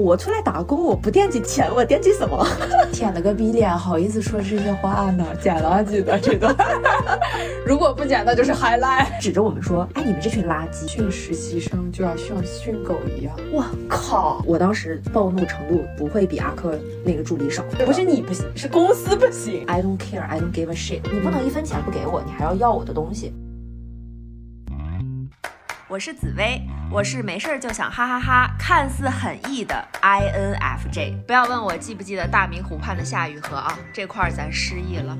我出来打工，我不惦记钱，我惦记什么？舔了个逼脸，好意思说这些话呢？捡垃圾的这段，如果不捡，那就是 highlight。指着我们说，哎，你们这群垃圾，训实习生就要像训狗一样。我靠！我当时暴怒程度不会比阿珂那个助理少。不是你不行，是公司不行。I don't care, I don't give a shit。你不能一分钱不给我，你还要要我的东西。我是紫薇，我是没事儿就想哈哈哈，看似很 E 的 INFJ。不要问我记不记得大明湖畔的夏雨荷啊，这块儿咱失忆了。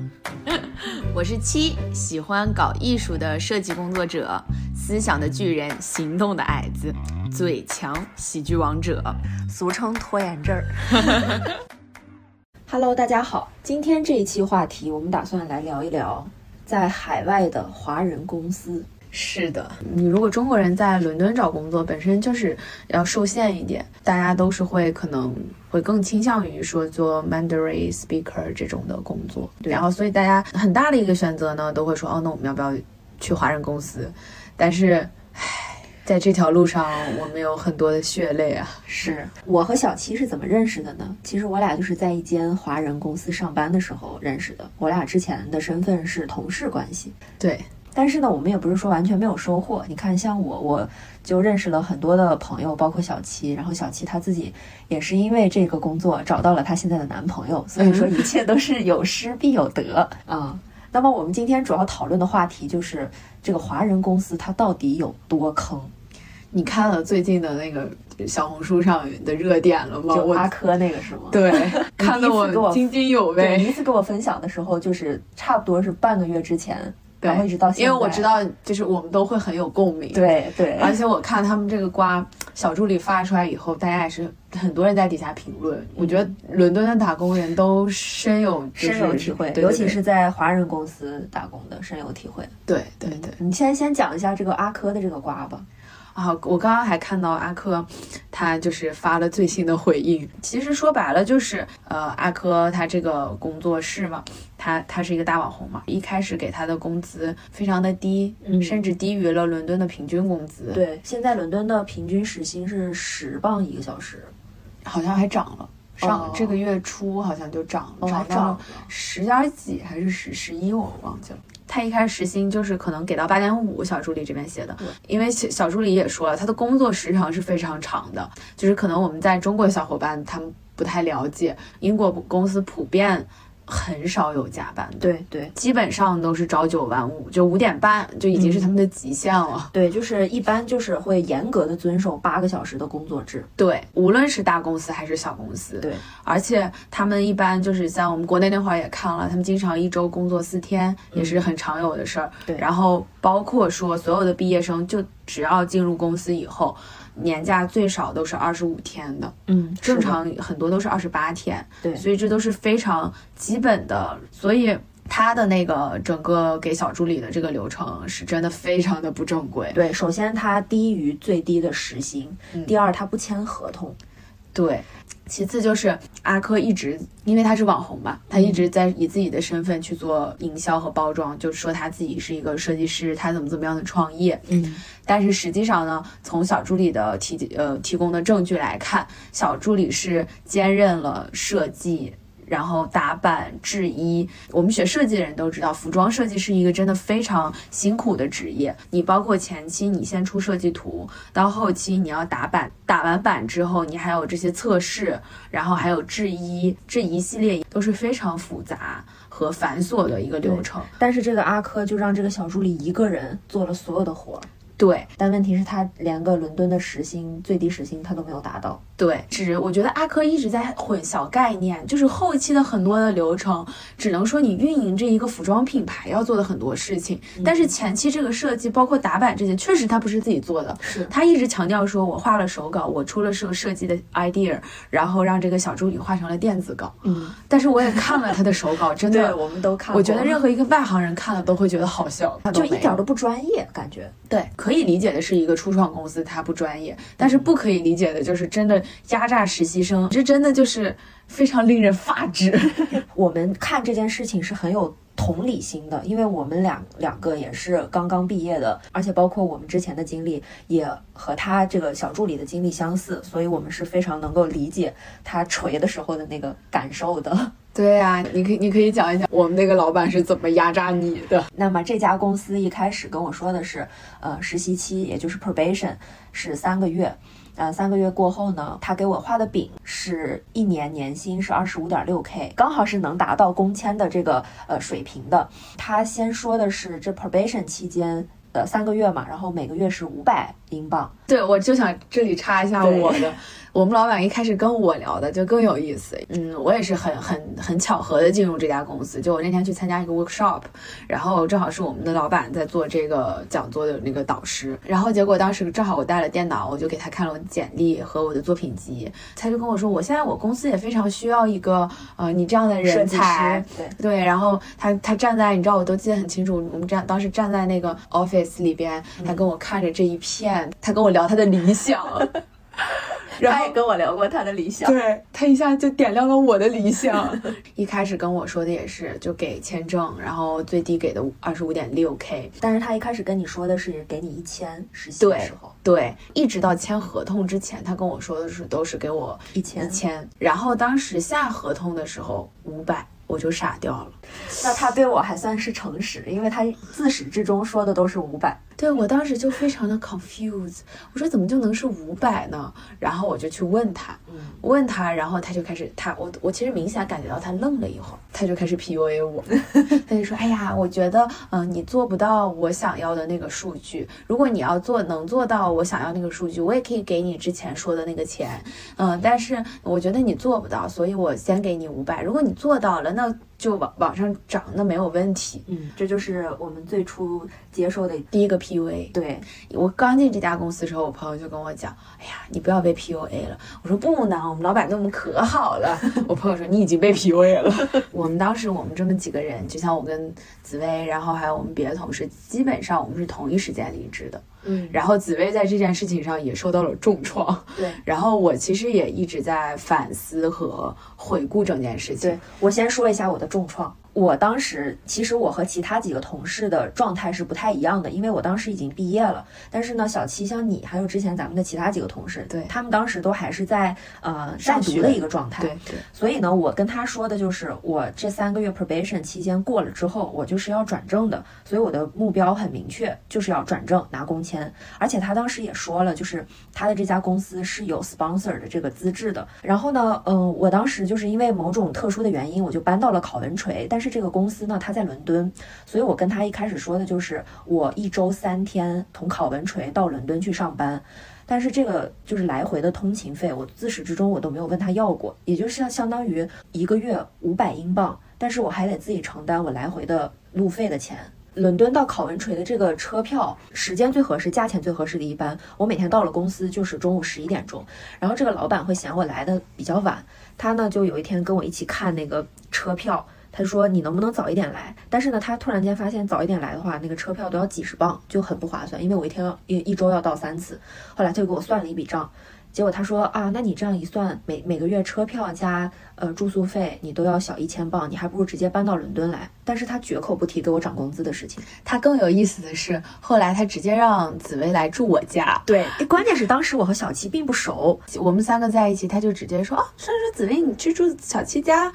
我是七，喜欢搞艺术的设计工作者，思想的巨人，行动的矮子，嘴强喜剧王者，俗称拖延症儿。Hello，大家好，今天这一期话题，我们打算来聊一聊在海外的华人公司。是的，你如果中国人在伦敦找工作，本身就是要受限一点，大家都是会可能会更倾向于说做 Mandarin speaker 这种的工作，对然后所以大家很大的一个选择呢，都会说哦，那我们要不要去华人公司？但是，唉，在这条路上，我们有很多的血泪啊。是我和小七是怎么认识的呢？其实我俩就是在一间华人公司上班的时候认识的。我俩之前的身份是同事关系，对，但是呢，我们也不是说完全没有收获。你看，像我，我就认识了很多的朋友，包括小七。然后小七她自己也是因为这个工作找到了她现在的男朋友，所以说一切都是有失必有得啊。那么我们今天主要讨论的话题就是这个华人公司它到底有多坑？你看了最近的那个小红书上的热点了吗？就我阿珂那个是吗？对看得我津津有对，味第。一次给我分享的时候，就是差不多是半个月之前，对然后一直到现在。因为我知，道，就是我们都会很有共鸣。对对，而且我看他们这个瓜小助理发出来以后，大家也是很多人在底下评论。我觉得伦敦的打工人都深有、就是、深有体会，对对尤其是在华人公司打工的深有体会。对对对你先先讲一下这个阿珂的这个瓜吧。啊！我刚刚还看到阿珂，他就是发了最新的回应。其实说白了就是，呃，阿珂他这个工作室嘛，他他是一个大网红嘛，一开始给他的工资非常的低，嗯甚至低于了伦敦的平均工资。对，现在伦敦的平均时薪是十磅一个小时，好像还涨了。上、哦这个月初好像就涨涨到了涨了十点几还是十十一，我忘记了。他一开始时薪就是可能给到八点五，小助理这边写的，因为小小助理也说了，他的工作时长是非常长的，就是可能我们在中国的小伙伴他们不太了解，英国公司普遍很少有加班的，对对。基本上都是朝九晚五，就五点半就已经是他们的极限了。对，就是一般就是会严格的遵守八个小时的工作制。对，无论是大公司还是小公司，对，而且他们一般就是像我们国内那会儿也看了，他们经常一周工作四天，也是很常有的事儿。嗯对。然后包括说所有的毕业生，就只要进入公司以后，年假最少都是二十五天的，嗯，正常很多都是二十八天。对所以这都是非常基本的，所以。他的那个整个给小助理的这个流程是真的非常的不正规，对，首先它低于最低的时薪，嗯第二它不签合同。对，其次就是阿珂一直，因为他是网红嘛，他一直在以自己的身份去做营销和包装，就说他自己是一个设计师，他怎么怎么样的创业。嗯，但是实际上呢，从小助理的提呃提供的证据来看，小助理是兼任了设计。然后打版、制衣，我们学设计的人都知道，服装设计是一个真的非常辛苦的职业。你包括前期你先出设计图，到后期你要打版，打完版之后你还有这些测试，然后还有制衣，这一系列都是非常复杂和繁琐的一个流程。但是这个阿珂就让这个小助理一个人做了所有的活儿，对但问题是，他连个伦敦的时薪最低时薪他都没有达到。对，只我觉得阿珂一直在混淆概念，就是后期的很多的流程，只能说你运营这一个服装品牌要做的很多事情，但是前期这个设计，包括打版这些，确实他不是自己做的，是。他一直强调说，我画了手稿，我出了是个设计的 idea，然后让这个小助理画成了电子稿。嗯，但是我也看了他的手稿，真的，对，我们都看过。我觉得任何一个外行人看了都会觉得好笑，就一点都不专业，感觉。对，可以理解的是一个初创公司他不专业，但是不可以理解的就是真的压榨实习生，这真的就是非常令人发指。我们看这件事情是很有同理心的，因为我们两两个也是刚刚毕业的，而且包括我们之前的经历也和他这个小助理的经历相似，所以我们是非常能够理解他锤的时候的那个感受的。对呀、你可以你可以讲一讲我们那个老板是怎么压榨你的。那么这家公司一开始跟我说的是，呃，实习期也就是 probation 是三个月，呃，三个月过后呢，他给我画的饼是一年年薪是二十五点六 k，刚好是能达到工签的这个呃水平的。他先说的是这 probation 期间。呃，三个月嘛，然后每个月是五百英镑，对，我就想这里插一下我的。我们老板一开始跟我聊的就更有意思，嗯，我也是很很很巧合的进入这家公司。就我那天去参加一个 workshop，然后正好是我们的老板在做这个讲座的那个导师，然后结果当时正好我带了电脑，我就给他看了我的简历和我的作品集，他就跟我说，我现在我公司也非常需要一个呃你这样的人才，，对，对，然后他他站在，你知道，我都记得很清楚。我们站当时站在那个 office 里边，他跟我看着这一片，他跟我聊他的理想，然后他也跟我聊过他的理想，对他一下就点亮了我的理想。一开始跟我说的也是，就给签证，然后最低给的二十五点六 k，但是他一开始跟你说的是给你一千实习的对时候，对，一直到签合同之前，他跟我说的是都是给我一千一千，然后当时下合同的时候五百，我就傻掉了。那他对我还算是诚实，因为他自始至终说的都是五百。对我当时就非常的 confused，我说怎么就能是五百呢？然后我就去问他，嗯问他，然后他就开始，他我我其实明显感觉到他愣了一会儿，他就开始 PUA 我，他就说，哎呀，我觉得，嗯、你做不到我想要的那个数据，如果你要做能做到我想要那个数据，我也可以给你之前说的那个钱，嗯、但是我觉得你做不到，所以我先给你五百，如果你做到了，那就往往上涨，那没有问题。嗯，这就是我们最初接受的。第一个 PUA，对，我刚进这家公司的时候，我朋友就跟我讲：“哎呀，你不要被 PUA 了。”我说：“不呢，我们老板对我们可好了。”我朋友说：“你已经被 PUA 了。”我们当时我们这么几个人，就像我跟紫薇，然后还有我们别的同事，基本上我们是同一时间离职的。嗯，然后紫薇在这件事情上也受到了重创。对。然后我其实也一直在反思和回顾整件事情对。我先说一下我的重创。我当时其实我和其他几个同事的状态是不太一样的，因为我当时已经毕业了。但是呢，小七像你，还有之前咱们的其他几个同事，对他们当时都还是在呃在读的一个状态。对对，所以呢，我跟他说的就是，我这三个月 probation 期间过了之后，我就是要转正的，所以我的目标很明确，就是要转正拿工签。而且他当时也说了，就是他的这家公司是有 sponsor 的这个资质的。然后呢，嗯，我当时就是因为某种特殊的原因，我就搬到了考文垂，但是这个公司呢，它在伦敦，所以我跟他一开始说的就是，我一周三天从考文垂到伦敦去上班。但是这个就是来回的通勤费，我自始至终我都没有问他要过，也就是相当于一个月五百英镑，但是我还得自己承担我来回的路费的钱。伦敦到考文垂的这个车票时间最合适，价钱最合适的一班，我每天到了公司就是中午十一点钟，然后这个老板会嫌我来的比较晚，他呢就有一天跟我一起看那个车票。他说你能不能早一点来？但是呢，他突然间发现早一点来的话，那个车票都要几十磅，就很不划算。因为我一天要一一周要到三次。后来他就给我算了一笔账，结果他说啊，那你这样一算，每每个月车票加呃住宿费，你都要小一千磅，你还不如直接搬到伦敦来。但是他绝口不提给我涨工资的事情。他更有意思的是，后来他直接让紫薇来住我家。对，关键是当时我和小七并不熟，我们三个在一起，他就直接说：“哦，说说紫薇，你去住小七家。”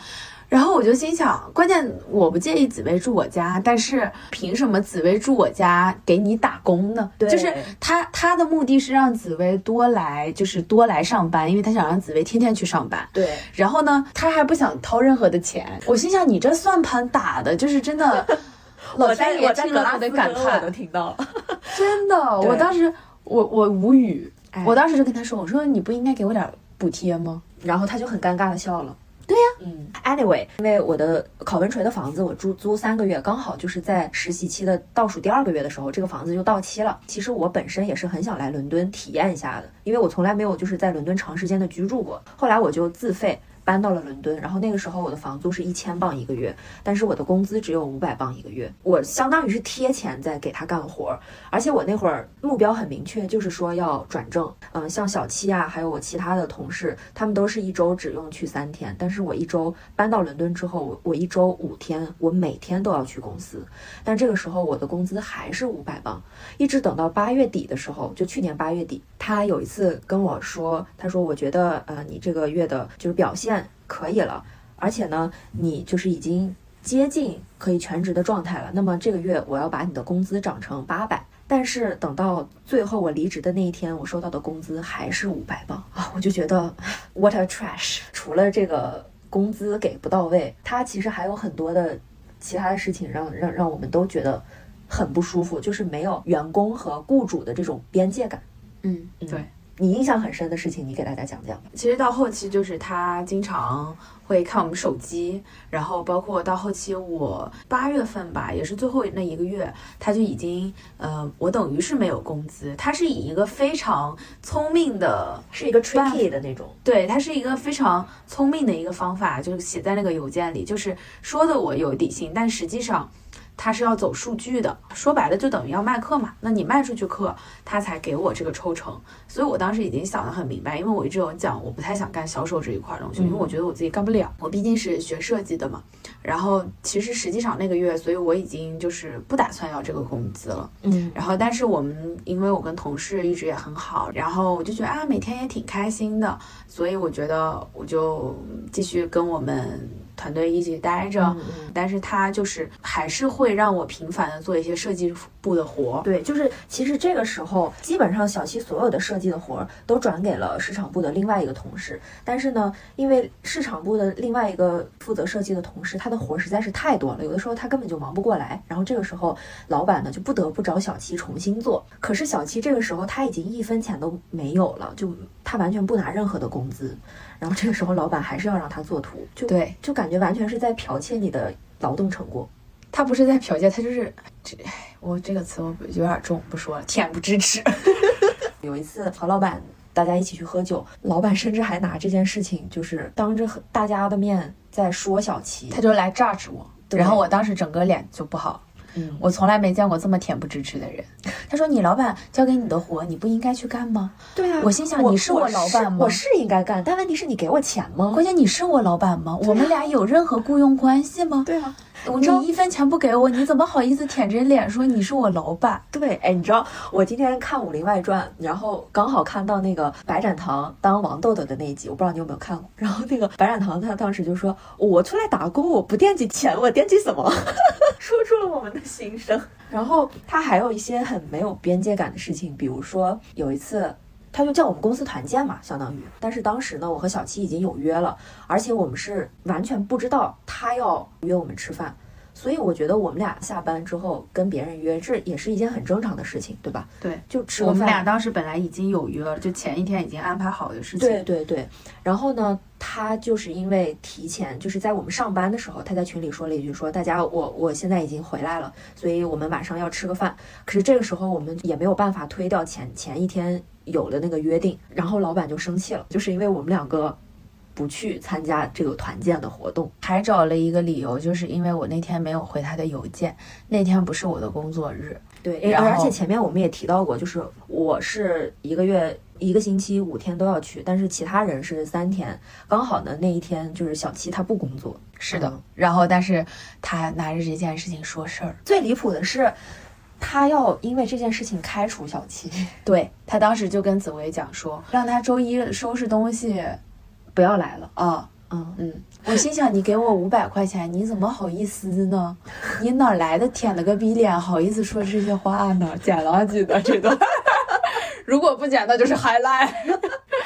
然后我就心想，关键我不介意紫薇住我家，但是凭什么紫薇住我家给你打工呢？对就是他他的目的是让紫薇多来，就是多来上班，因为他想让紫薇天天去上班。对，然后呢，他还不想掏任何的钱。我心想，你这算盘打的，就是真的。老天爷听了都得感我都，听到了。真的，我当时我我无语，哎我当时就跟他说，我说你不应该给我点补贴吗？然后他就很尴尬的笑了。对呀、嗯，anyway，因为我的考文垂的房子我租租三个月，刚好就是在实习期的倒数第二个月的时候，这个房子就到期了。其实我本身也是很想来伦敦体验一下的，因为我从来没有就是在伦敦长时间的居住过。后来我就自费。搬到了伦敦，然后那个时候我的房租是一千镑一个月，但是我的工资只有五百镑一个月，我相当于是贴钱在给他干活儿，而且我那会儿目标很明确，就是说要转正。嗯，像小七啊，还有我其他的同事，他们都是一周只用去三天，但是我一周搬到伦敦之后，我我一周五天，我每天都要去公司，但这个时候我的工资还是五百镑，一直等到八月底的时候，就去年八月底，他有一次跟我说，他说我觉得呃你这个月的就是表现可以了，而且呢你就是已经接近可以全职的状态了，那么这个月我要把你的工资涨成八百。但是等到最后我离职的那一天，我收到的工资还是五百磅啊！我就觉得 what a trash。除了这个工资给不到位，它其实还有很多的其他的事情让让让我们都觉得很不舒服，就是没有员工和雇主的这种边界感。嗯，对。你印象很深的事情，你给大家讲讲。其实到后期就是他经常会看我们手机，然后包括到后期我八月份吧，也是最后那一个月，他就已经呃，我等于是没有工资。他是以一个非常聪明的，是一个 tricky 的那种，对他是一个非常聪明的一个方法，就是写在那个邮件里，就是说的我有底薪，但实际上。他是要走数据的，说白了就等于要卖课嘛。那你卖出去课，他才给我这个抽成。所以我当时已经想得很明白，因为我一直有讲，我不太想干销售这一块东西，因为我觉得我自己干不了。我毕竟是学设计的嘛。然后其实实际上那个月，所以我已经就是不打算要这个工资了。嗯。然后但是我们因为我跟同事一直也很好，然后我就觉得啊每天也挺开心的，所以我觉得我就继续跟我们。团队一起待着，但是他就是还是会让我频繁的做一些设计部的活。对，就是其实这个时候，基本上小七所有的设计的活儿都转给了市场部的另外一个同事。但是呢，因为市场部的另外一个负责设计的同事，他的活儿实在是太多了，有的时候他根本就忙不过来。然后这个时候，老板呢就不得不找小七重新做。可是小七这个时候他已经一分钱都没有了，就他完全不拿任何的工资。然后这个时候，老板还是要让他做图，就对，就感觉完全是在剽窃你的劳动成果。他不是在剽窃，他就是这，我这个词我有点重，不说了，恬不知耻。有一次和老板大家一起去喝酒，老板甚至还拿这件事情就是当着大家的面在说小齐，他就来 judge 我，然后我当时整个脸就不好。嗯，我从来没见过这么恬不知耻的人。他说：“你老板交给你的活，你不应该去干吗？”对啊，我心想：“你是我老板吗？我是应该干，但问题是你给我钱吗？关键你是我老板吗？我们俩有任何雇佣关系吗？”对啊。你一分钱不给我，你怎么好意思舔着脸说你是我老板？对，哎，你知道我今天看《武林外传》，然后刚好看到那个白展堂当王豆豆的那一集，我不知道你有没有看过。然后那个白展堂他当时就说：“我出来打工，我不惦记钱，我惦记什么？” 说出了我们的心声。然后他还有一些很没有边界感的事情，比如说有一次。他就叫我们公司团建嘛，相当于。但是当时呢，我和小七已经有约了，而且我们是完全不知道他要约我们吃饭，所以我觉得我们俩下班之后跟别人约，这也是一件很正常的事情，对吧？对，就吃我们俩当时本来已经有约了，就前一天已经安排好的事情。对对对。然后呢，他就是因为提前，就是在我们上班的时候，他在群里说了一句，说大家我我现在已经回来了，所以我们晚上要吃个饭。可是这个时候我们也没有办法推掉前前一天。有的那个约定，然后老板就生气了，就是因为我们两个不去参加这个团建的活动，还找了一个理由，就是因为我那天没有回他的邮件，那天不是我的工作日。对，而且前面我们也提到过，就是我是一个月一个星期五天都要去，但是其他人是三天，刚好呢那一天就是小七他不工作。是的，然后但是他拿着这件事情说事儿，最离谱的是。他要因为这件事情开除小七，对他当时就跟紫薇讲说，让他周一收拾东西，不要来了啊，嗯嗯，我心想你给我五百块钱，你怎么好意思呢？你哪来的舔了个逼脸，好意思说这些话呢？剪了记得这段，如果不剪那就是 highlight。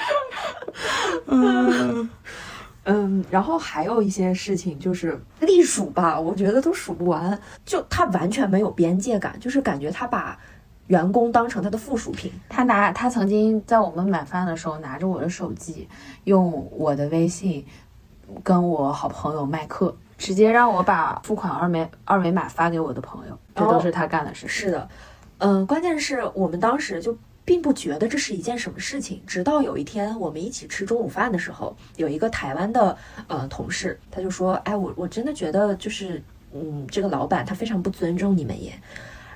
嗯。嗯，然后还有一些事情就是隶属吧，我觉得都数不完。就他完全没有边界感，就是感觉他把员工当成他的附属品。他拿他曾经在我们买饭的时候拿着我的手机，用我的微信跟我好朋友麦克，直接让我把付款二维二维码发给我的朋友，这都是他干的事。是的，嗯，关键是我们当时就。并不觉得这是一件什么事情。直到有一天我们一起吃中午饭的时候，有一个台湾的呃同事，他就说：“哎，我我真的觉得就是嗯，这个老板他非常不尊重你们耶。”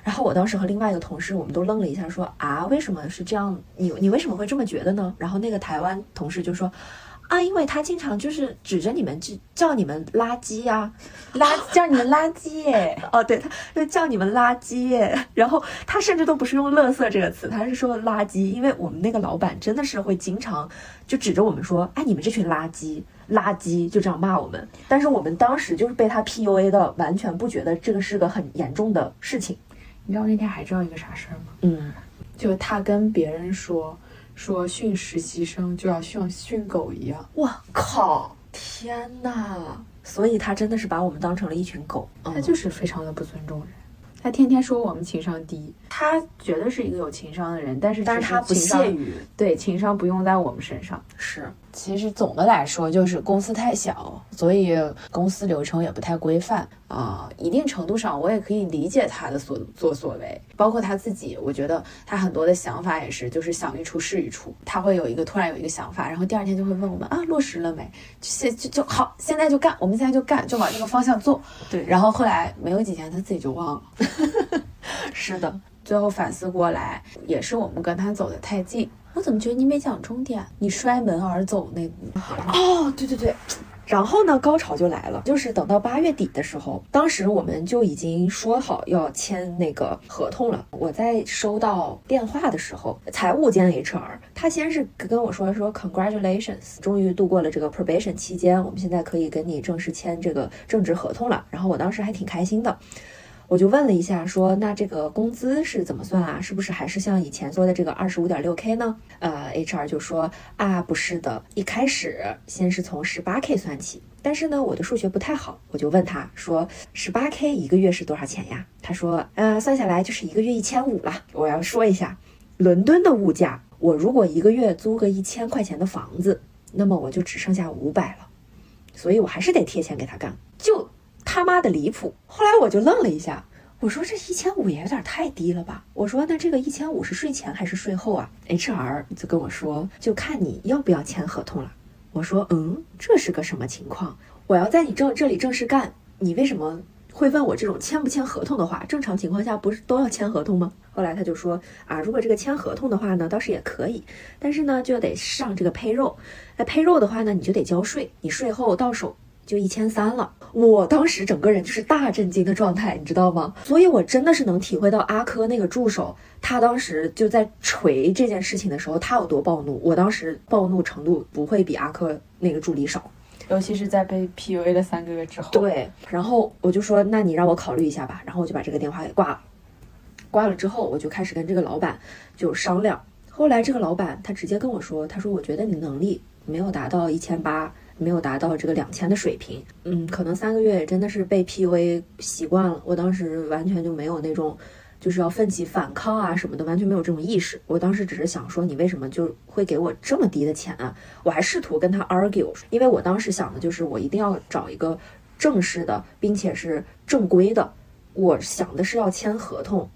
然后我当时和另外一个同事，我们都愣了一下，说：“啊，为什么是这样？你你为什么会这么觉得呢？”然后那个台湾同事就说。啊，因为他经常就是指着你们就叫你们垃圾呀，垃叫你们垃圾耶。哦，对，他就叫你们垃圾耶。然后他甚至都不是用“垃圾”这个词，他是说垃圾。因为我们那个老板真的是会经常就指着我们说：“哎，你们这群垃圾，垃圾！”就这样骂我们。但是我们当时就是被他 PUA 的，完全不觉得这个是个很严重的事情。你知道那天还知道一个啥事儿吗？嗯，就他跟别人说。说训实习生就要像训狗一样，我靠，天呐！所以他真的是把我们当成了一群狗，他就是非常的不尊重人。他天天说我们情商低，他觉得是一个有情商的人，但是但是他不屑于对情商不用在我们身上。是，其实总的来说就是公司太小，所以公司流程也不太规范啊。一定程度上，我也可以理解他的所作所为，包括他自己。我觉得他很多的想法也是，就是想一出是一出。他会有一个突然有一个想法，然后第二天就会问我们啊，落实了没？现就就好，现在就干，我们现在就干，就往这个方向做。对，然后后来没有几天，他自己就忘了。是的，最后反思过来，也是我们跟他走得太近。我怎么觉得你没讲重点？你摔门而走那哦，对对对。然后呢，高潮就来了，就是等到八月底的时候，当时我们就已经说好要签那个合同了。我在收到电话的时候，财务兼 HR，他先是跟我说说 Congratulations，终于度过了这个 probation 期间，我们现在可以跟你正式签这个正职合同了。然后我当时还挺开心的。我就问了一下，说那这个工资是怎么算啊？是不是还是像以前说的这个二十五点六 K 呢？呃，HR 就说啊，不是的，一开始先是从十八 K 算起。但是呢，我的数学不太好，我就问他说，十八 K 一个月是多少钱呀？他说，呃，算下来就是一个月一千五了。我要说一下，伦敦的物价，我如果一个月租个一千块钱的房子，那么我就只剩下五百了，所以我还是得贴钱给他干。他妈的离谱！后来我就愣了一下，我说这一千五也有点太低了吧？我说那这个一千五是税前还是税后啊？HR 就跟我说，就看你要不要签合同了。我说嗯，这是个什么情况？我要在你这这里正式干，你为什么会问我这种签不签合同的话？正常情况下不是都要签合同吗？后来他就说啊，如果这个签合同的话呢，倒是也可以，但是呢就得上这个 pay roll，那 pay roll 的话呢，你就得交税，你税后到手。就一千三了，我当时整个人就是大震惊的状态，你知道吗？所以我真的是能体会到阿珂那个助手，他当时就在锤这件事情的时候，他有多暴怒。我当时暴怒程度不会比阿珂那个助理少，尤其是在被 PUA 了三个月之后。对，然后我就说，那你让我考虑一下吧。然后我就把这个电话给挂了。挂了之后，我就开始跟这个老板就商量。后来这个老板他直接跟我说，他说我觉得你能力没有达到一千八。没有达到这个两千的水平，嗯，可能三个月也真的是被 PUA 习惯了。我当时完全就没有那种就是要奋起反抗啊什么的，完全没有这种意识。我当时只是想说，你为什么就会给我这么低的钱啊？我还试图跟他 argue，因为我当时想的就是我一定要找一个正式的，并且是正规的。我想的是要签合同。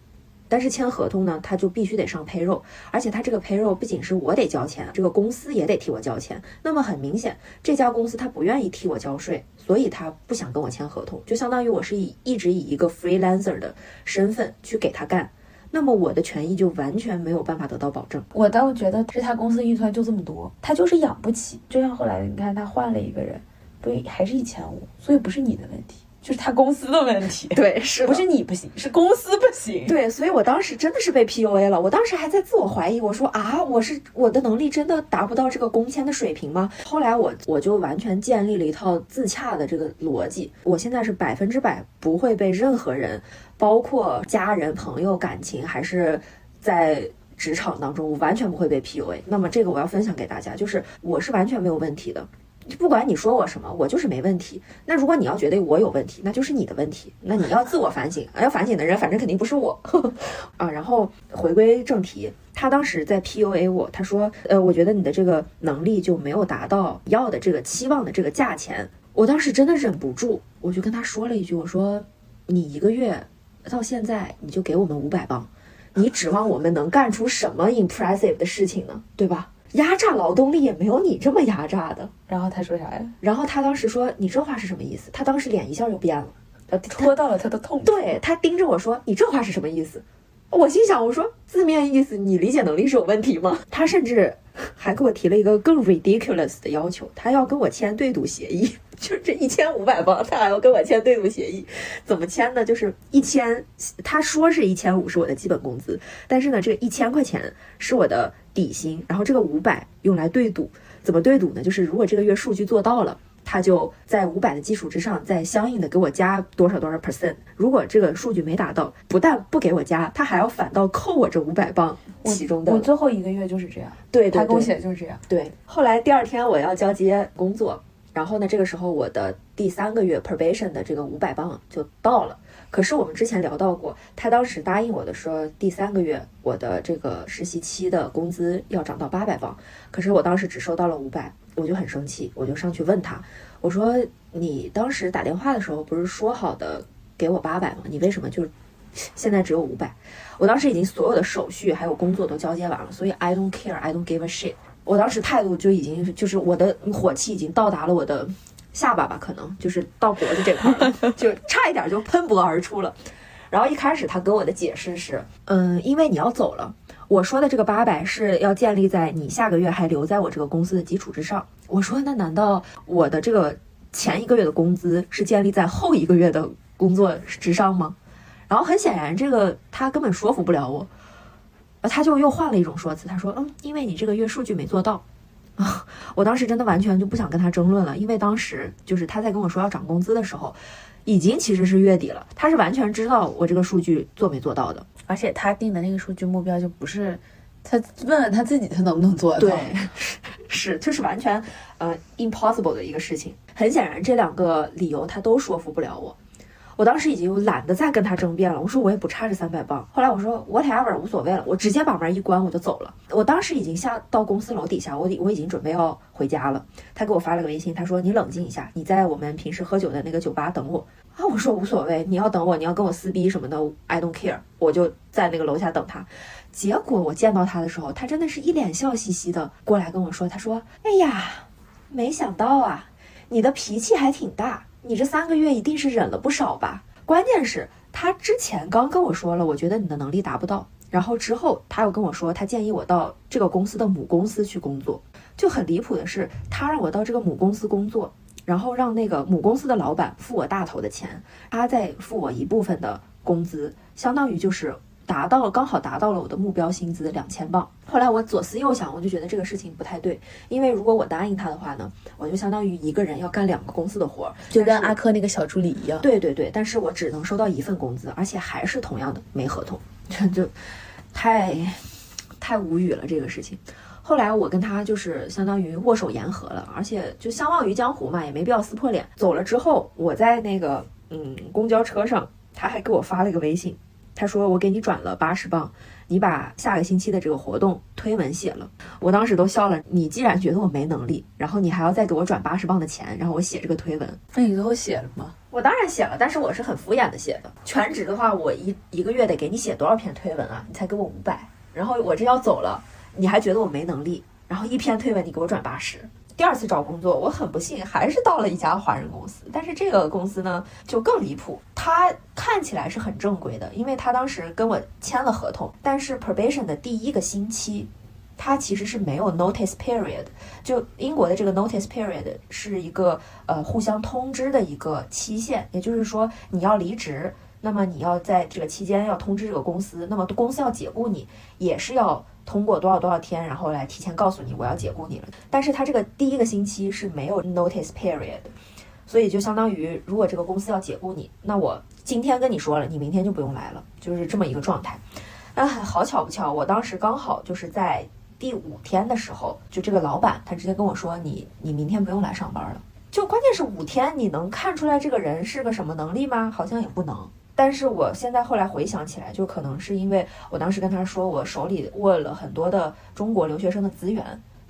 但是签合同呢，他就必须得上 payroll，而且他这个 payroll 不仅是我得交钱，这个公司也得替我交钱。那么很明显，这家公司他不愿意替我交税，所以他不想跟我签合同，就相当于我是以一直以一个 freelancer 的身份去给他干，那么我的权益就完全没有办法得到保证。我倒觉得这他公司预算就这么多，他就是养不起。就像后来你看他换了一个人，不还是一千五，所以不是你的问题。就是他公司的问题，对，是不是你不行，是公司不行。对，所以我当时真的是被 PUA 了。我当时还在自我怀疑，我说啊，我是我的能力真的达不到这个工签的水平吗？后来我我就完全建立了一套自洽的这个逻辑。我现在是百分之百不会被任何人，包括家人、朋友、感情，还是在职场当中，我完全不会被 PUA。那么这个我要分享给大家，就是我是完全没有问题的。就不管你说我什么，我就是没问题。那如果你要觉得我有问题，那就是你的问题。那你要自我反省，要反省的人反正肯定不是我呵呵 啊。然后回归正题，他当时在 PUA 我，他说，呃，我觉得你的这个能力就没有达到要的这个期望的这个价钱。我当时真的忍不住，我就跟他说了一句，我说，你一个月到现在你就给我们五百镑，你指望我们能干出什么 impressive 的事情呢？对吧？压榨劳动力也没有你这么压榨的。然后他说啥呀？然后他当时说：“你这话是什么意思？”他当时脸一下就变了，呃，戳到了他的痛。对他盯着我说：“你这话是什么意思？”我心想：“我说字面意思，你理解能力是有问题吗？”他甚至还给我提了一个更 ridiculous 的要求，他要跟我签对赌协议，就是这一千五百磅，他还要跟我签对赌协议。怎么签呢？就是一千，他说是一千五是我的基本工资，但是呢，这个一千块钱是我的底薪，然后这个五百用来对赌。怎么对赌呢？就是如果这个月数据做到了。他就在五百的基础之上，再相应的给我加多少多少 percent。如果这个数据没达到，不但不给我加，他还要反倒扣我这五百磅其中的。我最后一个月就是这样，对，他给我写的就是这样。对，后来第二天我要交接工作，然后呢，这个时候我的第三个月 probation 的这个五百磅就到了。可是我们之前聊到过，他当时答应我的说，第三个月我的这个实习期的工资要涨到八百磅。可是我当时只收到了五百，我就很生气，我就上去问他，我说你当时打电话的时候不是说好的给我八百吗？你为什么就现在只有五百？我当时已经所有的手续还有工作都交接完了，所以 I don't care, I don't give a shit。我当时态度就已经就是我的火气已经到达了我的。下巴吧，可能就是到脖子这块了，就差一点就喷薄而出了。然后一开始他给我的解释是，嗯，因为你要走了，我说的这个八百是要建立在你下个月还留在我这个公司的基础之上。我说那难道我的这个前一个月的工资是建立在后一个月的工作之上吗？然后很显然这个他根本说服不了我，他就又换了一种说辞，他说，嗯，因为你这个月数据没做到。啊！我当时真的完全就不想跟他争论了，因为当时就是他在跟我说要涨工资的时候，已经其实是月底了，他是完全知道我这个数据做没做到的，而且他定的那个数据目标就不是他问问他自己他能不能做到，对，是就是完全呃 impossible 的一个事情。很显然，这两个理由他都说服不了我。我当时已经懒得再跟他争辩了，我说我也不差这三百磅。后来我说 whatever 无所谓了，我直接把门一关我就走了。我当时已经下到公司楼底下，我我已经准备要回家了。他给我发了个微信，他说你冷静一下，你在我们平时喝酒的那个酒吧等我啊。我说无所谓，你要等我，你要跟我撕逼什么的，I don't care，我就在那个楼下等他。结果我见到他的时候，他真的是一脸笑嘻嘻的过来跟我说，他说哎呀，没想到啊，你的脾气还挺大。你这三个月一定是忍了不少吧？关键是，他之前刚跟我说了，我觉得你的能力达不到。然后之后他又跟我说，他建议我到这个公司的母公司去工作。就很离谱的是，他让我到这个母公司工作，然后让那个母公司的老板付我大头的钱，他再付我一部分的工资，相当于就是。达到了，刚好达到了我的目标薪资两千镑。后来我左思右想，我就觉得这个事情不太对，因为如果我答应他的话呢，我就相当于一个人要干两个公司的活儿，就跟阿珂那个小助理一样。对对对，但是我只能收到一份工资，而且还是同样的没合同，这 就太太无语了这个事情。后来我跟他就是相当于握手言和了，而且就相忘于江湖嘛，也没必要撕破脸。走了之后，我在那个嗯公交车上，他还给我发了一个微信。他说：“我给你转了八十磅，你把下个星期的这个活动推文写了。”我当时都笑了。你既然觉得我没能力，然后你还要再给我转八十磅的钱，然后我写这个推文，那你最后写了吗？我当然写了，但是我是很敷衍的写的。全职的话，我一一个月得给你写多少篇推文啊？你才给我五百，然后我这要走了，你还觉得我没能力，然后一篇推文你给我转八十。第二次找工作，我很不幸还是到了一家华人公司，但是这个公司呢就更离谱。他看起来是很正规的，因为他当时跟我签了合同，但是 probation 的第一个星期，他其实是没有 notice period。就英国的这个 notice period 是一个呃互相通知的一个期限，也就是说你要离职，那么你要在这个期间要通知这个公司，那么公司要解雇你也是要。通过多少多少天，然后来提前告诉你我要解雇你了。但是他这个第一个星期是没有 notice period，所以就相当于如果这个公司要解雇你，那我今天跟你说了，你明天就不用来了，就是这么一个状态。啊，好巧不巧，我当时刚好就是在第五天的时候，就这个老板他直接跟我说，你你明天不用来上班了。就关键是五天，你能看出来这个人是个什么能力吗？好像也不能。但是我现在后来回想起来，就可能是因为我当时跟他说，我手里握了很多的中国留学生的资源，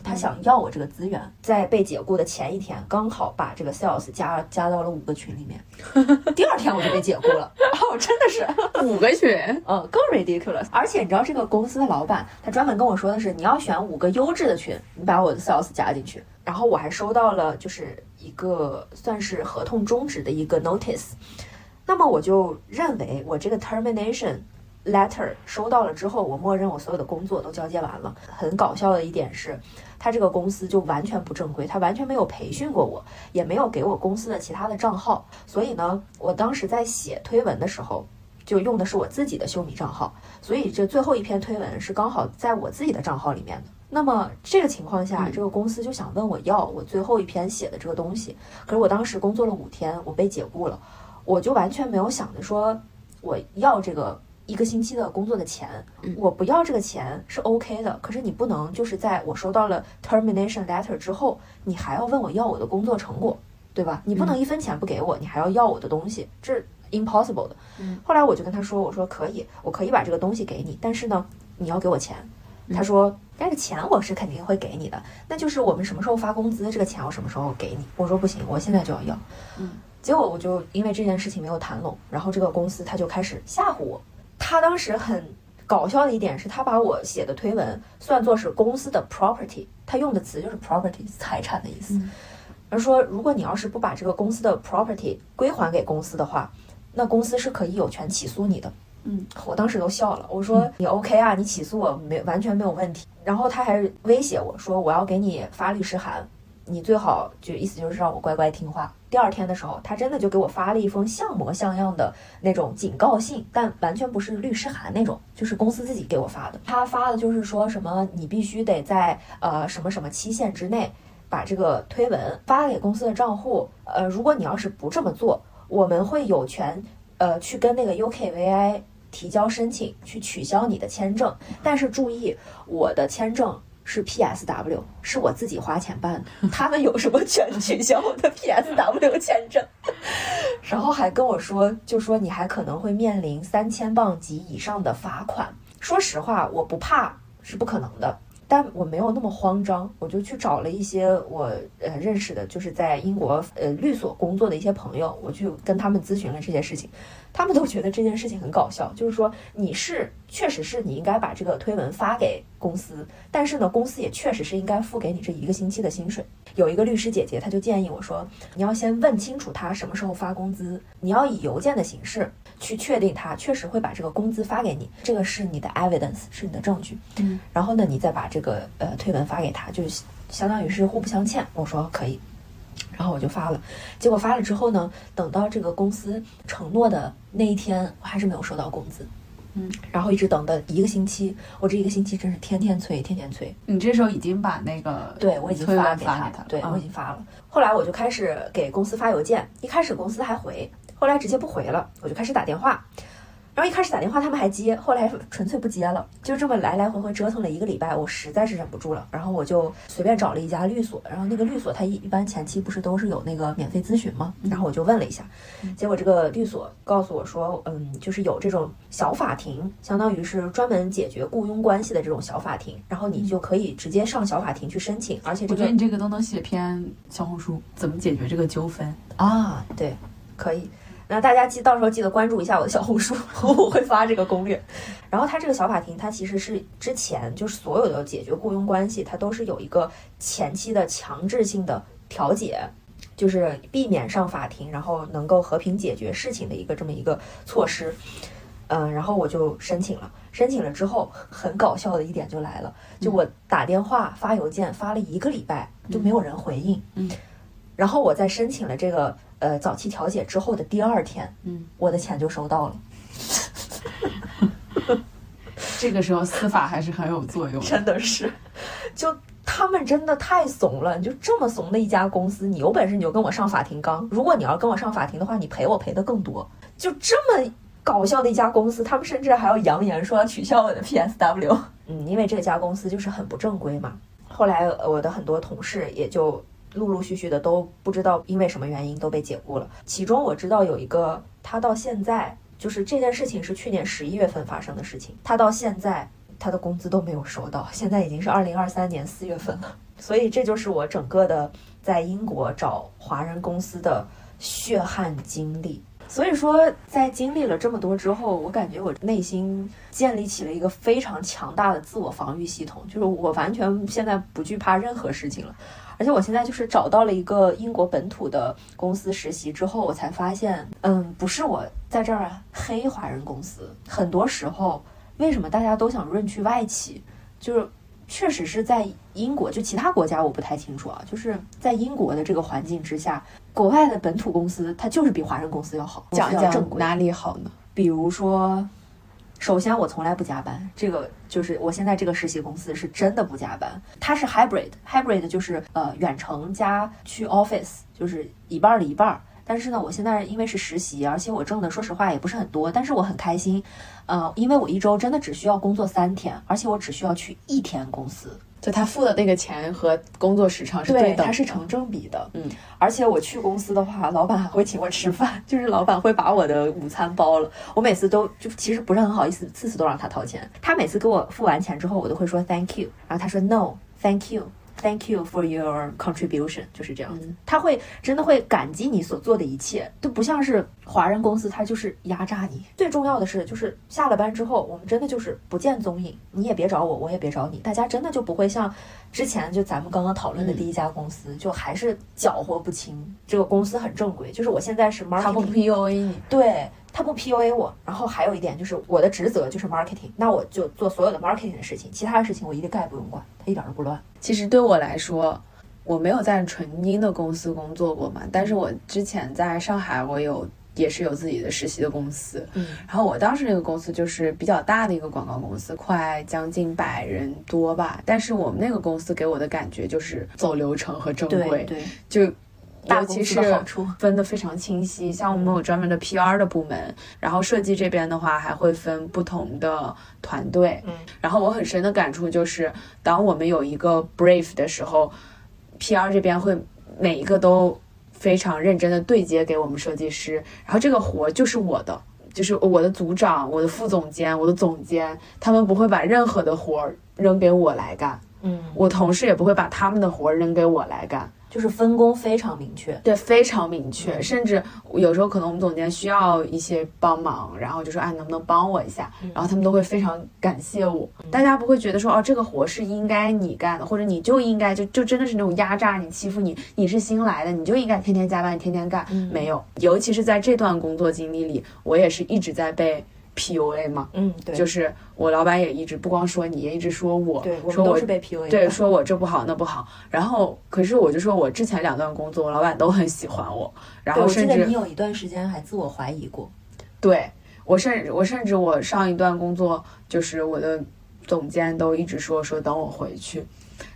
他想要我这个资源，在被解雇的前一天，刚好把这个 sales 加加到了五个群里面。第二天我就被解雇了，哦，真的是 五个群，嗯，更 ridiculous。而且你知道，这个公司的老板他专门跟我说的是，你要选五个优质的群，你把我的 sales 加进去。然后我还收到了就是一个算是合同终止的一个 notice。那么我就认为我这个 termination。letter 收到了之后，我默认我所有的工作都交接完了。很搞笑的一点是，他这个公司就完全不正规，他完全没有培训过我，也没有给我公司的其他的账号。所以呢，我当时在写推文的时候，就用的是我自己的秀米账号。所以这最后一篇推文是刚好在我自己的账号里面的。那么这个情况下，这个公司就想问我要我最后一篇写的这个东西。可是我当时工作了五天，我被解雇了，我就完全没有想着说我要这个。一个星期的工作的钱，我不要这个钱是 OK 的。可是你不能就是在我收到了 termination letter 之后，你还要问我要我的工作成果，对吧？你不能一分钱不给我，你还要要我的东西，这是 impossible 的。后来我就跟他说，我说可以，我可以把这个东西给你，但是呢，你要给我钱。他说，但是钱我是肯定会给你的，那就是我们什么时候发工资，这个钱我什么时候给你。我说不行，我现在就要要。嗯，结果我就因为这件事情没有谈拢，然后这个公司他就开始吓唬我。他当时很搞笑的一点是，他把我写的推文算作是公司的 property，他用的词就是 property 财产的意思。而说，如果你要是不把这个公司的 property 归还给公司的话，那公司是可以有权起诉你的。嗯，我当时都笑了，我说你 OK 啊，你起诉我没完全没有问题。然后他还威胁我说，我要给你发律师函。你最好就意思就是让我乖乖听话。第二天的时候，他真的就给我发了一封像模像样的那种警告信，但完全不是律师函那种，就是公司自己给我发的。他发的就是说什么你必须得在呃什么什么期限之内把这个推文发给公司的账户。呃，如果你要是不这么做，我们会有权呃去跟那个 UKVI 提交申请，去取消你的签证。但是注意，我的签证。是 PSW，是我自己花钱办的。他们有什么权取消 我的 PSW 签证？然后还跟我说，就说你还可能会面临三千镑及以上的罚款。说实话，我不怕，是不可能的。但我没有那么慌张，我就去找了一些我呃认识的，就是在英国呃律所工作的一些朋友，我去跟他们咨询了这些事情。他们都觉得这件事情很搞笑，就是说你是确实是你应该把这个推文发给公司，但是呢，公司也确实是应该付给你这一个星期的薪水。有一个律师姐姐，她就建议我说，你要先问清楚他什么时候发工资，你要以邮件的形式去确定他确实会把这个工资发给你，这个是你的 evidence，是你的证据。嗯，然后呢，你再把这个呃推文发给他，就是相当于是互不相欠。我说可以。然后我就发了，结果发了之后呢，等到这个公司承诺的那一天，我还是没有收到工资。嗯，然后一直等的一个星期，我这一个星期真是天天催，天天催。你这时候已经把那个对我已经发给他，对我已经发了。后来我就开始给公司发邮件，一开始公司还回，后来直接不回了，我就开始打电话。然后一开始打电话他们还接，后来纯粹不接了，就这么来来回回折腾了一个礼拜，我实在是忍不住了，然后我就随便找了一家律所，然后那个律所他一一般前期不是都是有那个免费咨询吗？然后我就问了一下，结果这个律所告诉我说，嗯，就是有这种小法庭，相当于是专门解决雇佣关系的这种小法庭，然后你就可以直接上小法庭去申请，而且我觉得你这个都能写篇小红书，怎么解决这个纠纷啊？对，可以。那大家记到时候记得关注一下我的小红书，我会发这个攻略。然后它这个小法庭，它其实是之前就是所有的解决雇佣关系，它都是有一个前期的强制性的调解，就是避免上法庭，然后能够和平解决事情的一个这么一个措施。嗯，然后我就申请了，申请了之后，很搞笑的一点就来了，就我打电话发邮件发了一个礼拜，就没有人回应。嗯，然后我在申请了这个。呃，早期调解之后的第二天，嗯，我的钱就收到了。这个时候司法还是很有作用，真的是，就他们真的太怂了，就这么怂的一家公司，你有本事你就跟我上法庭刚。如果你要跟我上法庭的话，你赔我赔的更多。就这么搞笑的一家公司，他们甚至还要扬言说要取消我的 PSW。嗯，因为这家公司就是很不正规嘛。后来我的很多同事也就。陆陆续续的都不知道因为什么原因都被解雇了。其中我知道有一个，他到现在就是这件事情是去年十一月份发生的事情，他到现在他的工资都没有收到，现在已经是二零二三年四月份了。所以这就是我整个的在英国找华人公司的血汗经历。所以说，在经历了这么多之后，我感觉我内心建立起了一个非常强大的自我防御系统，就是我完全现在不惧怕任何事情了。而且我现在就是找到了一个英国本土的公司实习之后，我才发现，嗯，不是我在这儿黑华人公司，很多时候为什么大家都想润去外企，就是确实是在英国，就其他国家我不太清楚啊，就是在英国的这个环境之下，国外的本土公司它就是比华人公司要好，讲要正规。讲哪里好呢？比如说，首先我从来不加班，这个就是我现在这个实习公司是真的不加班，它是 hybrid，hybrid 就是呃远程加去 office，就是一半儿的一半儿。但是呢，我现在因为是实习，而且我挣的说实话也不是很多，但是我很开心，呃，因为我一周真的只需要工作三天，而且我只需要去一天公司，就他付的那个钱和工作时长是对，等的，它是成正比的。嗯，而且我去公司的话，老板还会请我吃饭，就是老板会把我的午餐包了。我每次都就其实不是很好意思，次次都让他掏钱。他每次给我付完钱之后，我都会说 thank you，然后他说 no thank you。Thank you for your contribution，就是这样子。他会真的会感激你所做的一切，都不像是华人公司，他就是压榨你。最重要的是，就是下了班之后，我们真的就是不见踪影，你也别找我，我也别找你，大家真的就不会像之前就咱们刚刚讨论的第一家公司，就还是搅和不清。这个公司很正规，就是我现在是 marketing，他不 PUA 你。对他不 PUA 我，然后还有一点就是我的职责就是 marketing，那我就做所有的 marketing 的事情，其他的事情我一个概不用管，他一点都不乱。其实对我来说，我没有在纯英的公司工作过嘛，但是我之前在上海，我有也是有自己的实习的公司，嗯，然后我当时那个公司就是比较大的一个广告公司，快将近百人多吧，但是我们那个公司给我的感觉就是走流程和正规，对对，就。大公司尤其是的好处分得非常清晰，像我们有专门的 PR 的部门，然后设计这边的话还会分不同的团队。嗯，然后我很深的感触就是，当我们有一个 brief 的时候，PR 这边会每一个都非常认真的对接给我们设计师，然后这个活就是我的。就是我的组长、我的副总监、我的总监，他们不会把任何的活儿扔给我来干，嗯，我同事也不会把他们的活儿扔给我来干。就是分工非常明确。对，非常明确，甚至有时候可能我们总监需要一些帮忙，然后就说，哎，能不能帮我一下？然后他们都会非常感谢我。大家不会觉得说，哦，这个活是应该你干的，或者你就应该就就真的是那种压榨你、欺负你，你是新来的，你就应该天天加班，你天天干。没有，尤其是在这段工作经历里，我也是一直在被 PUA 嘛。嗯，对，就是我老板也一直不光说你，也一直说我，对，我说我是被 PUA。对，说我这不好那不好，然后可是我就说我之前两段工作，我老板都很喜欢我，然后甚至得你有一段时间还自我怀疑过。对我甚至我甚至我上一段工作，就是我的总监都一直说说等我回去，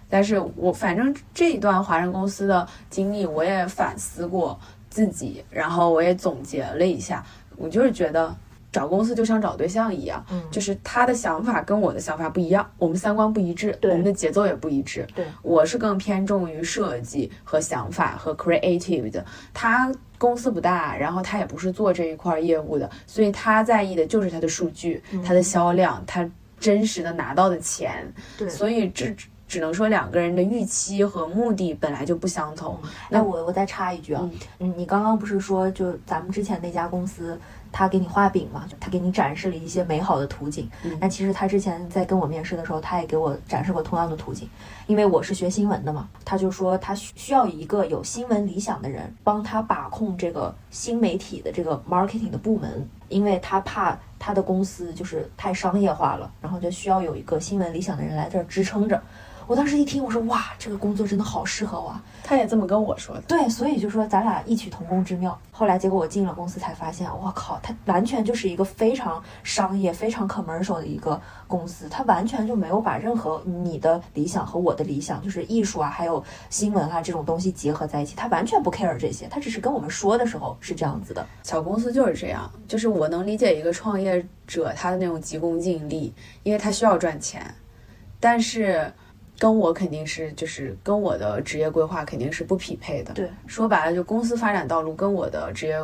但是我反正这一段华人公司的经历，我也反思过自己，然后我也总结了一下，我就是觉得。找公司就像找对象一样，嗯就是他的想法跟我的想法不一样，我们三观不一致，对我们的节奏也不一致。对，我是更偏重于设计和想法和 creative 的，他公司不大，然后他也不是做这一块业务的，所以他在意的就是他的数据、他的销量、他真实的拿到的钱。对所以这只只能说两个人的预期和目的本来就不相同。那我我再插一句啊，嗯，你刚刚不是说就咱们之前那家公司，他给你画饼嘛，就他给你展示了一些美好的图景。嗯那其实他之前在跟我面试的时候，他也给我展示过同样的图景，因为我是学新闻的嘛，他就说他需需要一个有新闻理想的人帮他把控这个新媒体的这个 marketing 的部门，因为他怕他的公司就是太商业化了，然后就需要有一个新闻理想的人来这儿支撑着。我当时一听，我说哇，这个工作真的好适合我啊！他也这么跟我说的。对，所以就说咱俩异曲同工之妙。后来结果我进了公司才发现，我靠，他完全就是一个非常商业、非常 commercial 的一个公司，他完全就没有把任何你的理想和我的理想，就是艺术啊，还有新闻啊这种东西结合在一起，他完全不 care 这些，他只是跟我们说的时候是这样子的。小公司就是这样，就是我能理解一个创业者他的那种急功近利，因为他需要赚钱，但是跟我肯定是就是跟我的职业规划肯定是不匹配的。对，说白了就公司发展道路跟我的职业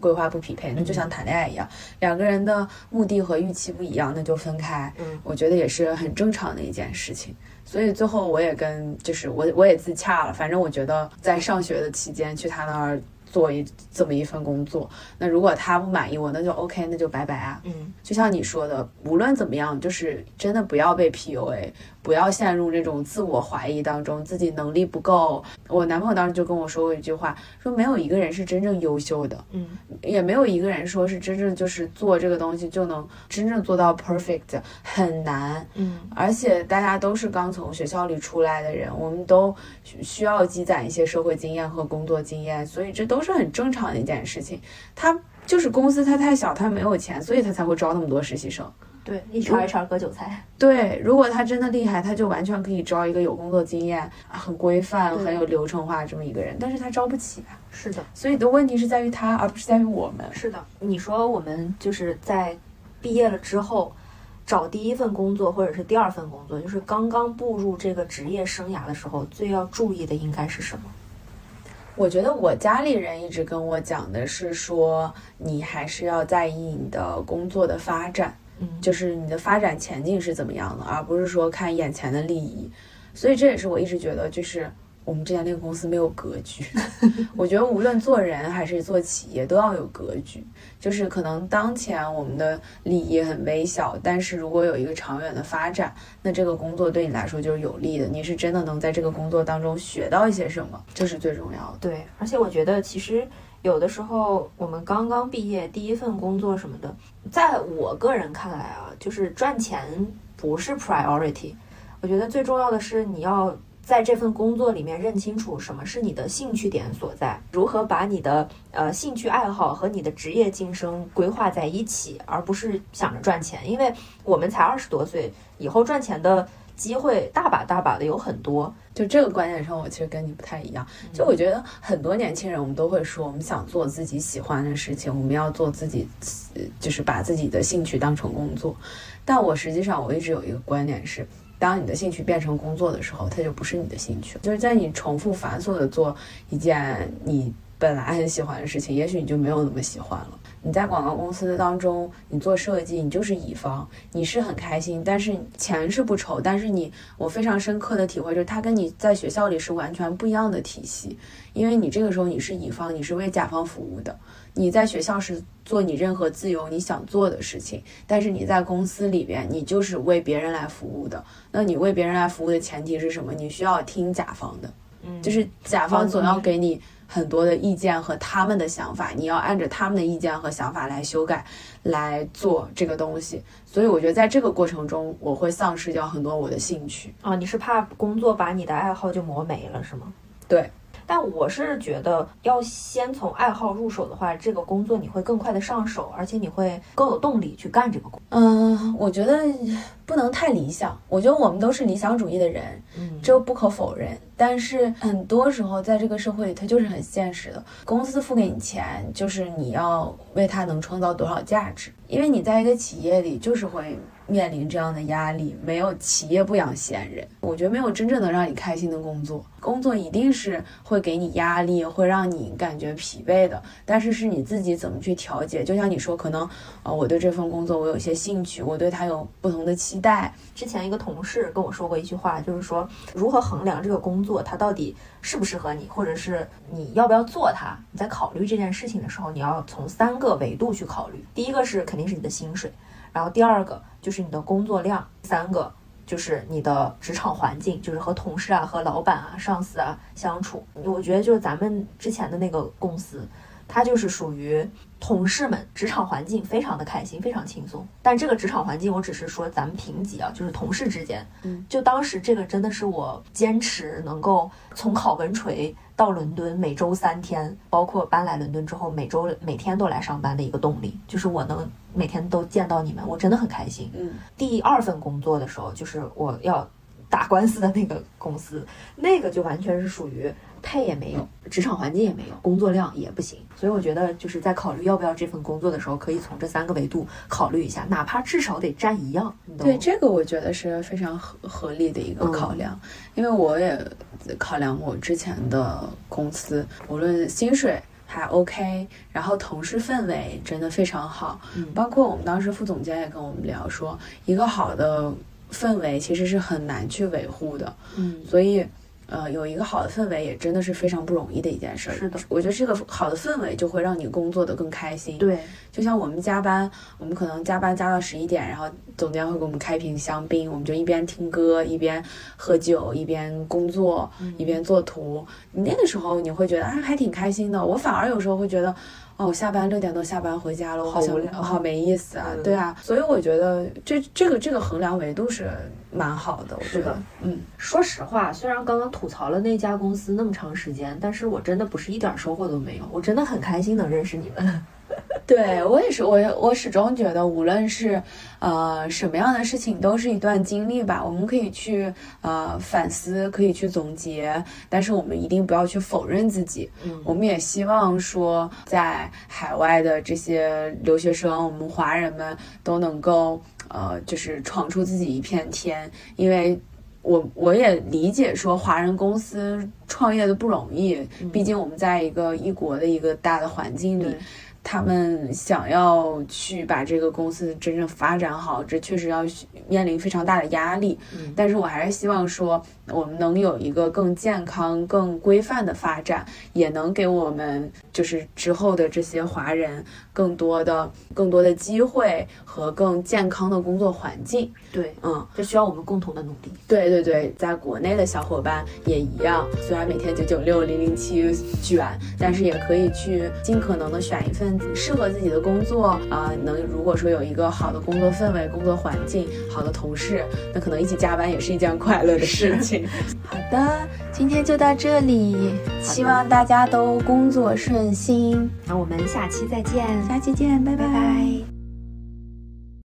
规划不匹配，那就像谈恋爱一样，两个人的目的和预期不一样，那就分开。嗯，我觉得也是很正常的一件事情。所以最后我也跟就是我我也自洽了，反正我觉得在上学的期间去他那儿。做一这么一份工作，那如果他不满意我，那就 OK，那就拜拜啊。嗯，就像你说的，无论怎么样，就是真的不要被 PUA。不要陷入那种自我怀疑当中，自己能力不够。我男朋友当时就跟我说过一句话，说没有一个人是真正优秀的，嗯，也没有一个人说是真正就是做这个东西就能真正做到 perfect，很难，嗯，而且大家都是刚从学校里出来的人，我们都需要积攒一些社会经验和工作经验，所以这都是很正常的一件事情。他就是公司他太小，他没有钱，所以他才会招那么多实习生。对，一茬一茬割韭菜。对，如果他真的厉害，他就完全可以招一个有工作经验、很规范、很有流程化这么一个人。但是他招不起啊。是的，所以的问题是在于他，而不是在于我们。是的，你说我们就是在毕业了之后找第一份工作或者是第二份工作，就是刚刚步入这个职业生涯的时候，最要注意的应该是什么？我觉得我家里人一直跟我讲的是说，你还是要在意你的工作的发展。嗯，就是你的发展前景是怎么样的，而不是说看眼前的利益。所以这也是我一直觉得，就是我们之前那个公司没有格局。我觉得无论做人还是做企业，都要有格局。就是可能当前我们的利益很微小，但是如果有一个长远的发展，那这个工作对你来说就是有利的。你是真的能在这个工作当中学到一些什么，这是最重要的。对，而且我觉得其实。有的时候，我们刚刚毕业，第一份工作什么的，在我个人看来啊，就是赚钱不是 priority。我觉得最重要的是，你要在这份工作里面认清楚什么是你的兴趣点所在，如何把你的呃兴趣爱好和你的职业晋升规划在一起，而不是想着赚钱。因为我们才二十多岁，以后赚钱的机会大把大把的有很多。就这个观点上，我其实跟你不太一样。就我觉得很多年轻人，我们都会说，我们想做自己喜欢的事情，我们要做自己，就是把自己的兴趣当成工作。但我实际上，我一直有一个观点是，当你的兴趣变成工作的时候，它就不是你的兴趣。就是在你重复繁琐的做一件你本来很喜欢的事情，也许你就没有那么喜欢了。你在广告公司当中，你做设计，你就是乙方，你是很开心，但是钱是不愁。但是你，我非常深刻的体会就是，它跟你在学校里是完全不一样的体系。因为你这个时候你是乙方，你是为甲方服务的。你在学校是做你任何自由你想做的事情，但是你在公司里边，你就是为别人来服务的。那你为别人来服务的前提是什么？你需要听甲方的，嗯，就是甲方总要给你。很多的意见和他们的想法，你要按着他们的意见和想法来修改，来做这个东西。所以我觉得在这个过程中，我会丧失掉很多我的兴趣啊。你是怕工作把你的爱好就磨没了，是吗？对。但我是觉得，要先从爱好入手的话，这个工作你会更快的上手，而且你会更有动力去干这个工。嗯，我觉得不能太理想。我觉得我们都是理想主义的人，嗯，这不可否认。但是很多时候，在这个社会里，它就是很现实的。公司付给你钱，就是你要为它能创造多少价值。因为你在一个企业里，就是会。面临这样的压力，没有企业不养闲人。我觉得没有真正能让你开心的工作，工作一定是会给你压力，会让你感觉疲惫的。但是是你自己怎么去调节？就像你说，可能呃，我对这份工作我有些兴趣，我对它有不同的期待。之前一个同事跟我说过一句话，就是说如何衡量这个工作它到底适不适合你，或者是你要不要做它？你在考虑这件事情的时候，你要从三个维度去考虑。第一个是肯定是你的薪水。然后第二个就是你的工作量，三个就是你的职场环境，就是和同事啊、和老板啊、上司啊相处。我觉得就是咱们之前的那个公司，它就是属于同事们职场环境非常的开心，非常轻松。但这个职场环境，我只是说咱们评级啊，就是同事之间。嗯，就当时这个真的是我坚持能够从考文垂到伦敦每周三天，包括搬来伦敦之后每周每天都来上班的一个动力，就是我能。每天都见到你们，我真的很开心。嗯，第二份工作的时候，就是我要打官司的那个公司，那个就完全是属于配也没有，职场环境也没有，工作量也不行。所以我觉得就是在考虑要不要这份工作的时候，可以从这三个维度考虑一下，哪怕至少得占一样。对，这个我觉得是非常合合理的一个考量，因为我也考量过之前的公司，无论薪水。还 OK，然后同事氛围真的非常好，包括我们当时副总监也跟我们聊说，一个好的氛围其实是很难去维护的，嗯，所以。呃，有一个好的氛围也真的是非常不容易的一件事。是的，我觉得这个好的氛围就会让你工作的更开心。对，就像我们加班，我们可能加班加到十一点，然后总监会给我们开瓶香槟，我们就一边听歌一边喝酒一边工作一边做图。你那个时候你会觉得啊还挺开心的。我反而有时候会觉得。哦，我下班六点多下班回家了，我好无聊，好没意思啊！对啊，所以我觉得这这个这个衡量维度是蛮好的，我觉得。嗯，说实话，虽然刚刚吐槽了那家公司那么长时间，但是我真的不是一点收获都没有，我真的很开心能认识你们。对我也是，我我始终觉得，无论是呃什么样的事情，都是一段经历吧。我们可以去呃反思，可以去总结，但是我们一定不要去否认自己。嗯，我们也希望说，在海外的这些留学生，我们华人们都能够呃，就是闯出自己一片天。因为我我也理解说，华人公司创业的不容易，毕竟我们在一个异国的一个大的环境里。他们想要去把这个公司真正发展好，这确实要面临非常大的压力。嗯，但是我还是希望说，我们能有一个更健康、更规范的发展，也能给我们就是之后的这些华人更多的、更多的机会和更健康的工作环境。对，嗯，这需要我们共同的努力。对对对，在国内的小伙伴也一样，虽然每天九九六、零零七卷，但是也可以去尽可能的选一份。适合自己的工作啊，能如果说有一个好的工作氛围、工作环境、好的同事，那可能一起加班也是一件快乐的事情。好的，今天就到这里，希望大家都工作顺心。那我们下期再见，下期见，拜拜。